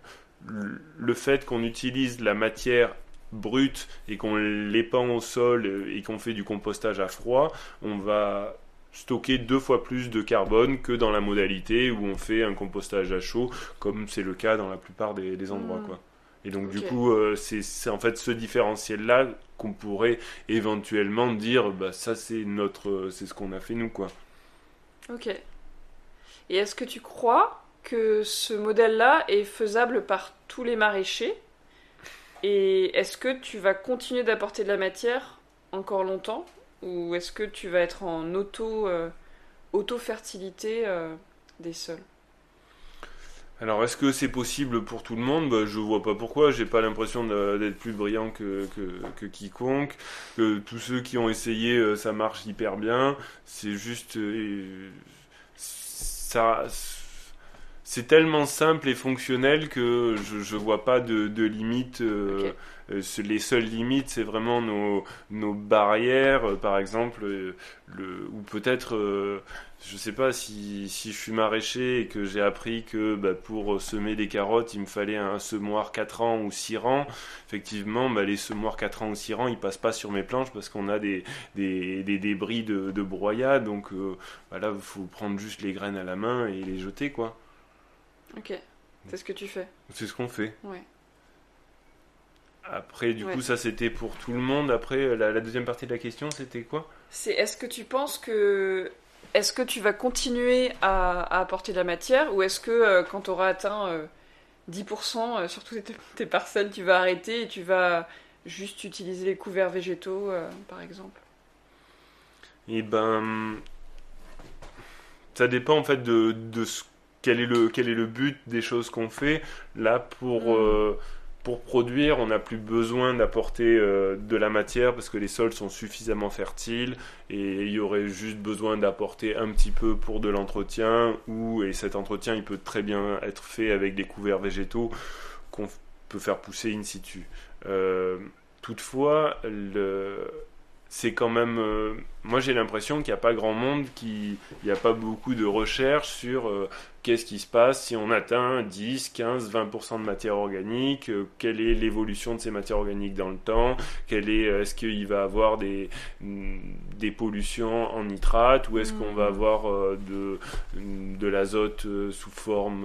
le fait qu'on utilise la matière brute et qu'on l'épand au sol et qu'on fait du compostage à froid, on va stocker deux fois plus de carbone que dans la modalité où on fait un compostage à chaud, comme c'est le cas dans la plupart des, endroits. Hmm. Quoi. Et donc du coup, euh, c'est en fait ce différentiel-là qu'on pourrait éventuellement dire, bah ça c'est notre, c'est ce qu'on a fait nous quoi. Ok. Et est-ce que tu crois que ce modèle-là est faisable par tous les maraîchers? Et est-ce que tu vas continuer d'apporter de la matière encore longtemps Ou est-ce que tu vas être en auto, euh, auto-fertilité euh, des sols? Alors, est-ce que c'est possible pour tout le monde? Bah, Je vois pas pourquoi. J'ai pas l'impression d'être plus brillant que, que, quiconque. Que tous ceux qui ont essayé, euh, ça marche hyper bien. C'est juste. ça c'est tellement simple et fonctionnel que je ne vois pas de, de limites. Euh, euh, les seules limites, c'est vraiment nos, nos barrières, euh, par exemple, le, ou peut-être, je ne sais pas, si, si, je suis maraîcher et que j'ai appris que bah, pour semer des carottes, il me fallait un semoir 4 ans ou 6 rangs. Effectivement, bah, les semoirs 4 ans ou 6 rangs, ils passent pas sur mes planches parce qu'on a des, des, des, débris de, de broyat. Donc bah, là, il faut prendre juste les graines à la main et les jeter, quoi. Ok, c'est ce que tu fais. C'est ce qu'on fait. Ouais. Après, du coup, ça c'était pour tout le monde. Après, la, deuxième partie de la question, c'était quoi? C'est est-ce que tu penses que. Est-ce que tu vas continuer à, apporter de la matière ou est-ce que euh, quand tu auras atteint 10% euh, euh, sur toutes tes, tes, parcelles, tu vas arrêter et tu vas juste utiliser les couverts végétaux, par exemple? Eh ben. Ça dépend en fait de, de ce quel est le, quel est le but des choses qu'on fait. Là, pour, mm. euh, pour produire, on n'a plus besoin d'apporter euh, de la matière parce que les sols sont suffisamment fertiles et il y aurait juste besoin d'apporter un petit peu pour de l'entretien ou, et cet entretien, il peut très bien être fait avec des couverts végétaux qu'on peut faire pousser in situ. Euh, toutefois, le, c'est quand même. euh, moi, j'ai l'impression qu'il n'y a pas grand monde qui. Il n'y a pas beaucoup de recherches sur euh, qu'est-ce qui se passe si on atteint 10, 15, 20% de matière organique, euh, quelle est l'évolution de ces matières organiques dans le temps, quelle est, euh, est-ce qu'il va avoir des, mm, des pollutions en nitrate, ou est-ce qu'on va Mhm. avoir euh, de, de l'azote sous forme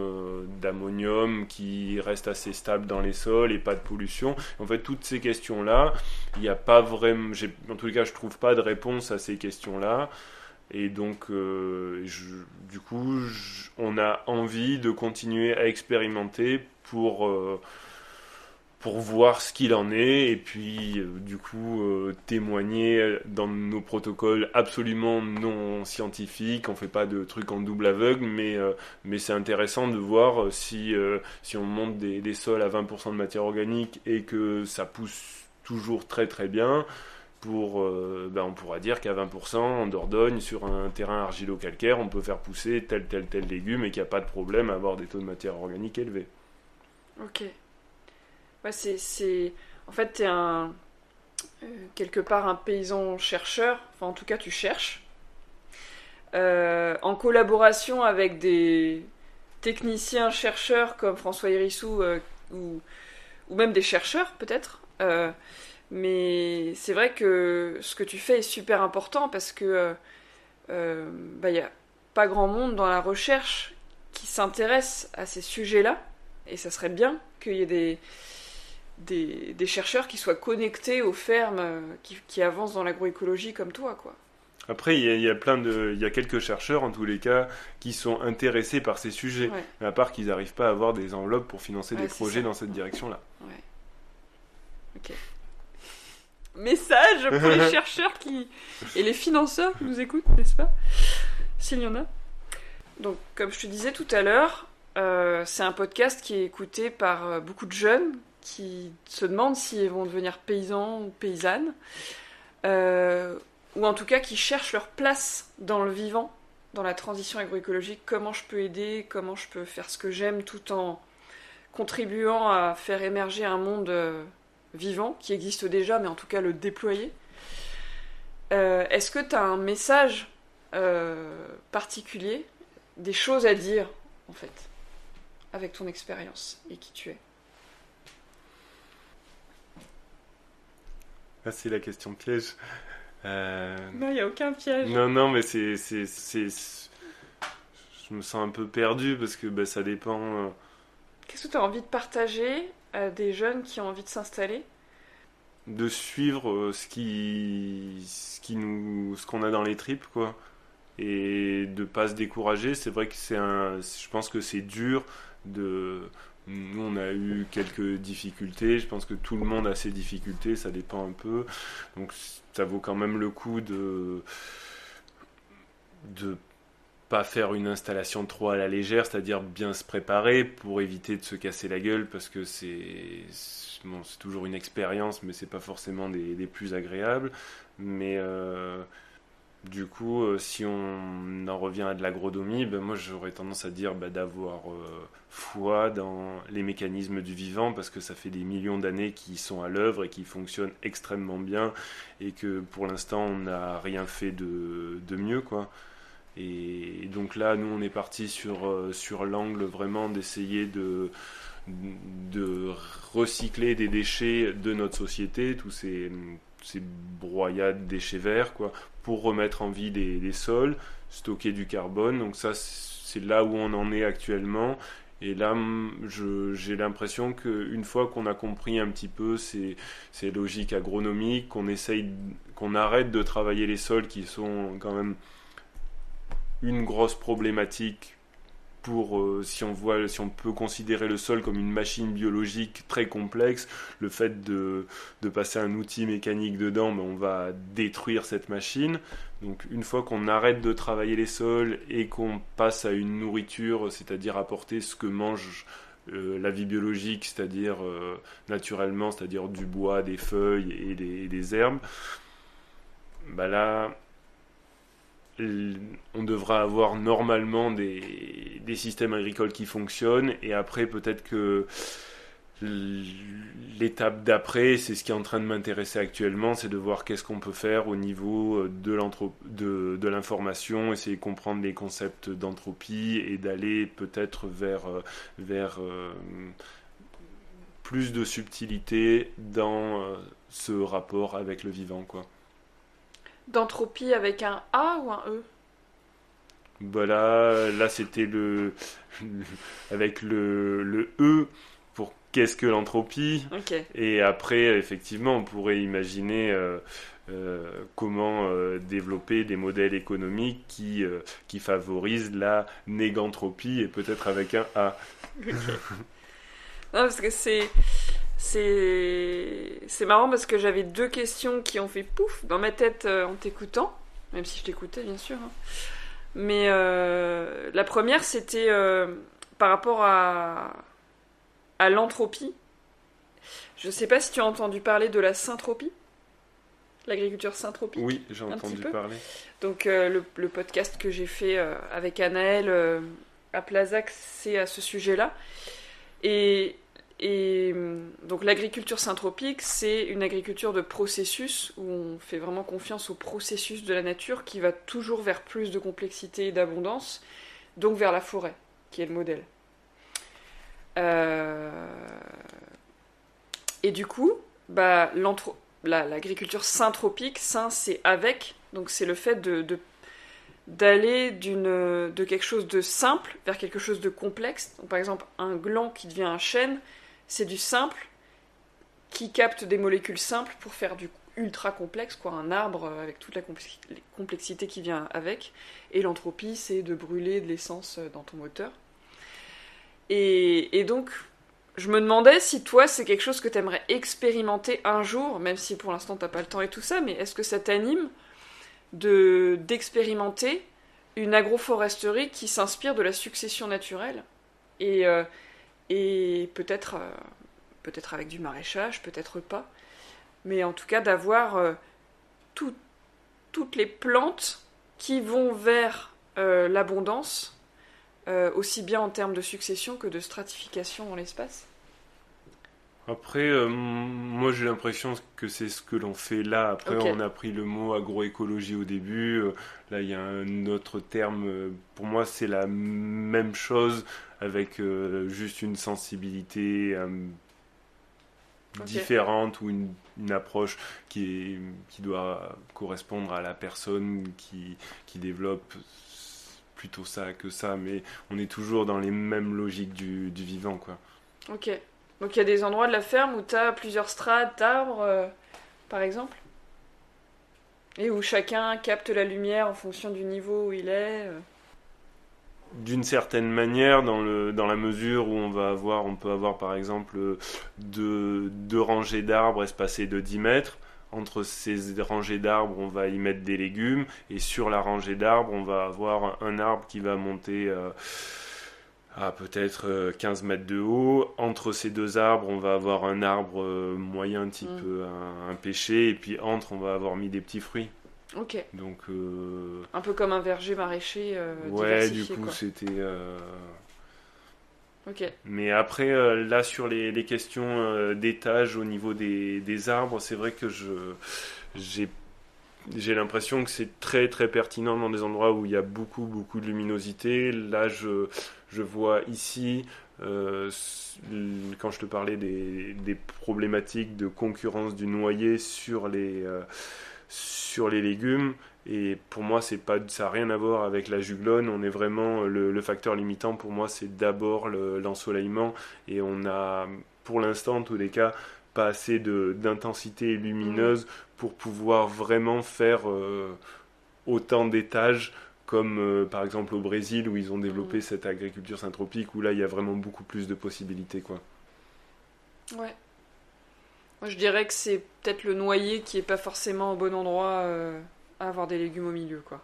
d'ammonium qui reste assez stable dans les sols et pas de pollution? En fait, toutes ces questions-là, il n'y a pas vraiment, en tous les cas, je trouve pas de réponse à ces questions-là. Et donc, euh, du coup, on a envie de continuer à expérimenter pour, euh, pour voir ce qu'il en est et puis, euh, du coup, témoigner dans nos protocoles absolument non scientifiques. On fait pas de trucs en double aveugle, mais, mais c'est intéressant de voir si, si on monte des, des sols à 20% de matière organique et que ça pousse toujours très très bien pour, euh, ben, on pourra dire qu'à 20% en Dordogne, sur un terrain argilo-calcaire, on peut faire pousser tel tel tel légume et qu'il n'y a pas de problème à avoir des taux de matière organique élevés. Ok. Ouais, c'est. En fait, t'es un... euh, quelque part un paysan chercheur, enfin en tout cas tu cherches, euh, en collaboration avec des techniciens chercheurs comme François Hérissou ou, ou même des chercheurs peut-être. Mais c'est vrai que ce que tu fais est super important parce que euh, euh, bah, y a pas grand monde dans la recherche qui s'intéresse à ces sujets-là. Et ça serait bien qu'il y ait des, des, des chercheurs qui soient connectés aux fermes euh, qui, qui avancent dans l'agroécologie comme toi, quoi. Après, il y, a, il y a plein de, il y a quelques chercheurs en tous les cas qui sont intéressés par ces sujets, Ouais. mais à part qu'ils n'arrivent pas à avoir des enveloppes pour financer Ouais, des projets ça. dans cette direction-là. Ouais. Ok. Message pour les chercheurs qui et les financeurs qui nous écoutent, n'est-ce pas? S'il y en a. Donc, comme je te disais tout à l'heure, euh, c'est un podcast qui est écouté par euh, beaucoup de jeunes qui se demandent s'ils vont devenir paysans ou paysannes, euh, ou en tout cas qui cherchent leur place dans le vivant, dans la transition agroécologique. Comment je peux aider? Comment je peux faire ce que j'aime tout en contribuant à faire émerger un monde vivant qui existe déjà, mais en tout cas le déployer. Euh, Est-ce que tu as un message euh, particulier, des choses à dire, en fait, avec ton expérience et qui tu es? Ah, c'est la question piège. Euh, Non, il n'y a aucun piège. Non, non, mais c'est, c'est, c'est- Je me sens un peu perdu parce que bah, ça dépend. euh, Qu'est-ce que tu as envie de partager? Des jeunes qui ont envie de s'installer de suivre euh, ce qui, ce qu'on a dans les tripes, quoi, et de pas se décourager. C'est vrai que c'est un, je pense que c'est dur de. Nous, on a eu quelques difficultés. Je pense que tout le monde a ses difficultés. Ça dépend un peu. Donc, ça vaut quand même le coup de de pas faire une installation trop à la légère, c'est-à-dire bien se préparer pour éviter de se casser la gueule parce que c'est bon, toujours une expérience, mais c'est pas forcément des, plus agréables. Mais euh, du coup, euh, si on en revient à de l'agronomie, ben moi j'aurais tendance à dire bah, d'avoir euh, foi dans les mécanismes du vivant parce que ça fait des millions d'années qu'ils sont à l'œuvre et qu'ils fonctionnent extrêmement bien et que pour l'instant on n'a rien fait de mieux quoi. Et donc là, nous, on est parti sur, euh, sur l'angle vraiment d'essayer de, de recycler des déchets de notre société, tous ces, ces broyades déchets verts, quoi, pour remettre en vie des, sols, stocker du carbone. Donc ça, c'est là où on en est actuellement. Et là, j'ai l'impression qu'une fois qu'on a compris un petit peu ces, ces logiques agronomiques, qu'on essaye, qu'on arrête de travailler les sols qui sont quand même une grosse problématique pour euh, si on voit si on peut considérer le sol comme une machine biologique très complexe le fait de, de passer un outil mécanique dedans ben, on va détruire cette machine. Donc une fois qu'on arrête de travailler les sols et qu'on passe à une nourriture c'est-à-dire apporter ce que mange euh, la vie biologique c'est-à-dire euh, naturellement c'est-à-dire du bois des feuilles et des, et des herbes bah là on devra avoir normalement des, systèmes agricoles qui fonctionnent et après peut-être que l'étape d'après, c'est ce qui est en train de m'intéresser actuellement, c'est de voir qu'est-ce qu'on peut faire au niveau de, de l'information, essayer de comprendre les concepts d'entropie et d'aller peut-être vers, vers plus de subtilité dans ce rapport avec le vivant. quoi. D'entropie avec un A ou un E? Voilà, là c'était le. avec le, le E pour qu'est-ce que l'entropie. Et après, effectivement, on pourrait imaginer. Euh, euh, comment euh, développer des modèles économiques qui, qui favorisent la négantropie et peut-être avec un A. non, parce que c'est c'est marrant parce que j'avais deux questions qui ont fait pouf dans ma tête euh, en t'écoutant, même si je t'écoutais bien sûr. Hein. Mais euh, la première c'était euh, par rapport à, à l'entropie. Je sais pas si tu as entendu parler de la syntropie. L'agriculture syntropique Oui, j'ai entendu parler. Donc le, le, podcast que j'ai fait avec Anaël à Plazac, c'est à ce sujet-là. Et et hum, donc l'agriculture syntropique, c'est une agriculture de processus où on fait vraiment confiance au processus de la nature qui va toujours vers plus de complexité et d'abondance, donc vers la forêt, qui est le modèle. Euh, et du coup, bah, l'agriculture syntropique, sain c'est avec, donc c'est le fait de, d'aller de quelque chose de simple vers quelque chose de complexe. par exemple, un gland qui devient un chêne, c'est du simple qui capte des molécules simples pour faire du ultra complexe, quoi, un arbre avec toute la complexité qui vient avec. Et l'entropie, c'est de brûler de l'essence dans ton moteur. Et, donc, je me demandais si toi, c'est quelque chose que tu aimerais expérimenter un jour, même si pour l'instant, t'as pas le temps et tout ça, mais est-ce que ça t'anime de d'expérimenter une agroforesterie qui s'inspire de la succession naturelle? Et, euh, et peut-être euh, peut-être avec du maraîchage, peut-être pas, mais en tout cas d'avoir euh, toutes les plantes qui vont vers euh, l'abondance, aussi bien en termes de succession que de stratification dans l'espace. Après, moi j'ai l'impression que c'est ce que l'on fait là. Après, on a pris le mot agroécologie au début. là, il y a un autre terme. Pour moi, c'est la même chose avec euh, juste une sensibilité euh, différente ou une, approche qui, est, qui doit correspondre à la personne qui, qui développe plutôt ça que ça, mais on est toujours dans les mêmes logiques du, du vivant. quoi. Ok. Donc il y a des endroits de la ferme où tu as plusieurs strates d'arbres, euh, par exemple. Et où chacun capte la lumière en fonction du niveau où il est d'une certaine manière dans, la mesure où on va avoir, on peut avoir par exemple deux, deux rangées d'arbres espacées de 10 mètres. Entre ces rangées d'arbres, on va y mettre des légumes. Et sur la rangée d'arbres, on va avoir un arbre qui va monter euh, à peut-être 15 euh, mètres de haut. Entre ces deux arbres, on va avoir un arbre euh, moyen type mm. un, un pêcher et puis entre, on va avoir mis des petits fruits. Ok. Donc. Euh, un peu comme un verger maraîcher. Euh, ouais, du coup, c'était. Euh, ok. Mais après, là, sur les, questions d'étage au niveau des, des arbres, c'est vrai que je j'ai j'ai l'impression que c'est très très pertinent dans des endroits où il y a beaucoup beaucoup de luminosité. Là, je, je vois ici, quand je te parlais des, problématiques de concurrence du noyer sur les, sur les légumes. Et pour moi, pas, ça n'a rien à voir avec la juglone. On est vraiment le, facteur limitant pour moi, c'est d'abord l'ensoleillement. et on a, pour l'instant, en tous les cas, pas assez d'intensité lumineuse pour pouvoir vraiment faire euh, autant d'étages comme euh, par exemple au Brésil où ils ont développé cette agriculture syntropique où là il y a vraiment beaucoup plus de possibilités quoi. Ouais. Moi, je dirais que c'est peut-être le noyer qui est pas forcément au bon endroit euh, à avoir des légumes au milieu, quoi.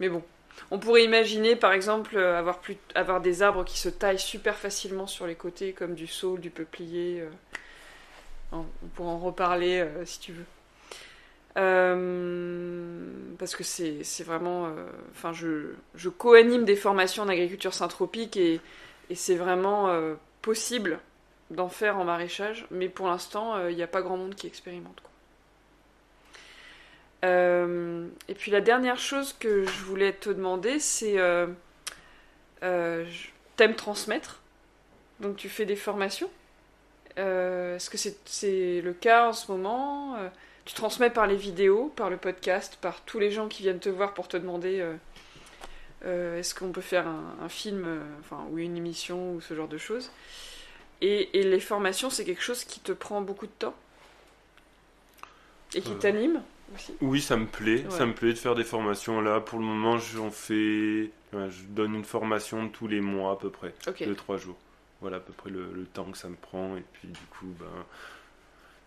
Mais bon, on pourrait imaginer, par exemple, euh, avoir, plus, avoir des arbres qui se taillent super facilement sur les côtés, comme du saule, du peuplier. On pourra en reparler si tu veux. Parce que c'est vraiment. Enfin, je, co-anime des formations en agriculture syntropique et, et c'est vraiment possible d'en faire en maraîchage, mais pour l'instant, il n'y a pas grand monde qui expérimente. et puis la dernière chose que je voulais te demander, c'est t'aimes transmettre, donc tu fais des formations? Est-ce que c'est le cas en ce moment? Tu transmets par les vidéos, par le podcast, par tous les gens qui viennent te voir pour te demander euh, est-ce qu'on peut faire un, film euh, enfin, ou une émission ou ce genre de choses et, les formations, c'est quelque chose qui te prend beaucoup de temps et qui euh, t'anime aussi Oui, ça me plaît. Ça me plaît de faire des formations là. Pour le moment, j'en fais. je donne une formation tous les mois à peu près, de trois jours. Voilà à peu près le, temps que ça me prend. Et puis du coup, ben,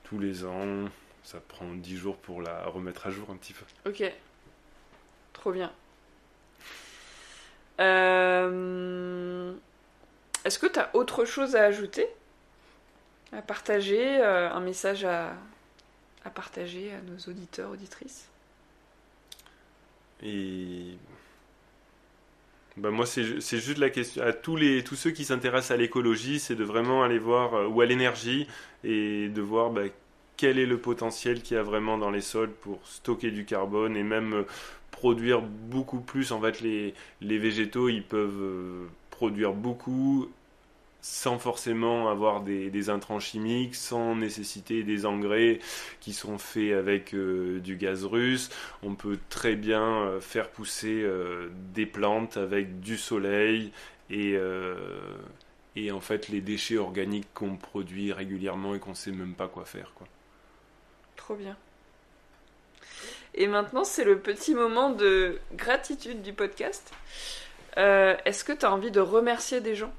tous les ans, ça prend dix jours pour la remettre à jour un petit peu. Ok. Trop bien. Euh, est-ce que tu as autre chose à ajouter? À partager euh, Un message à, à partager à nos auditeurs, auditrices? Et. Bah moi, c'est juste la question. À tous, les, tous ceux qui s'intéressent à l'écologie, c'est de vraiment aller voir, euh, ou à l'énergie, et de voir bah, quel est le potentiel qu'il y a vraiment dans les sols pour stocker du carbone et même produire beaucoup plus. En fait, les, végétaux, ils peuvent euh, produire beaucoup sans forcément avoir des, intrants chimiques, sans nécessiter des engrais qui sont faits avec euh, du gaz russe. On peut très bien euh, faire pousser des plantes avec du soleil et, en fait les déchets organiques qu'on produit régulièrement et qu'on sait même pas quoi faire. Trop bien. Et maintenant, c'est le petit moment de gratitude du podcast. Euh, est-ce que tu as envie de remercier des gens?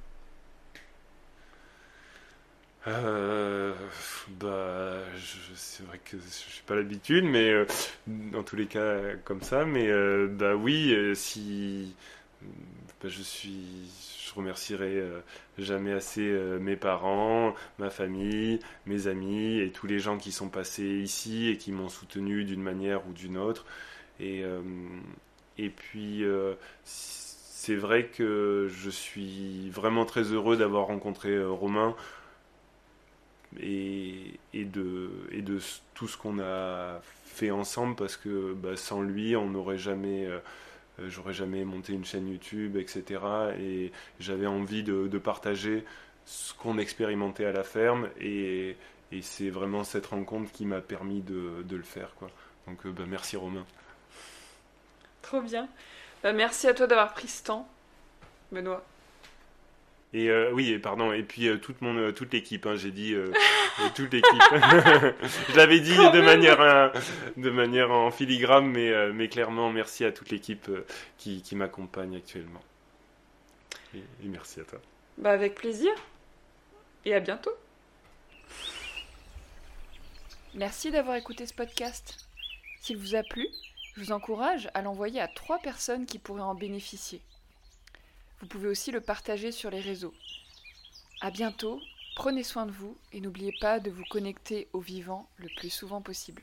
Euh, bah, c'est vrai que je n'ai pas l'habitude, mais euh, dans tous les cas comme ça. Mais bah oui, si je suis je remercierai euh, jamais assez euh, mes parents, ma famille, mes amis et tous les gens qui sont passés ici et qui m'ont soutenu d'une manière ou d'une autre. Et, euh, et puis, c'est vrai que je suis vraiment très heureux d'avoir rencontré Romain et, et, de, et de tout ce qu'on a fait ensemble parce que bah, sans lui, on n'aurait jamais j'aurais jamais monté une chaîne YouTube, etc. Et j'avais envie de, partager ce qu'on expérimentait à la ferme et, c'est vraiment cette rencontre qui m'a permis de, le faire. Donc euh, bah, merci Romain. Trop bien. Bah, merci à toi d'avoir pris ce temps, Benoît. Et euh, oui, pardon, et puis toute mon toute l'équipe, hein, j'ai dit toute l'équipe. je l'avais dit de manière, euh, de manière en filigrane, mais, euh, mais clairement, merci à toute l'équipe euh, qui, qui m'accompagne actuellement. Et, merci à toi. Bah avec plaisir. Et à bientôt. Merci d'avoir écouté ce podcast. S'il vous a plu, je vous encourage à l'envoyer à trois personnes qui pourraient en bénéficier. Vous pouvez aussi le partager sur les réseaux. À bientôt Prenez soin de vous et n'oubliez pas de vous connecter au vivant le plus souvent possible.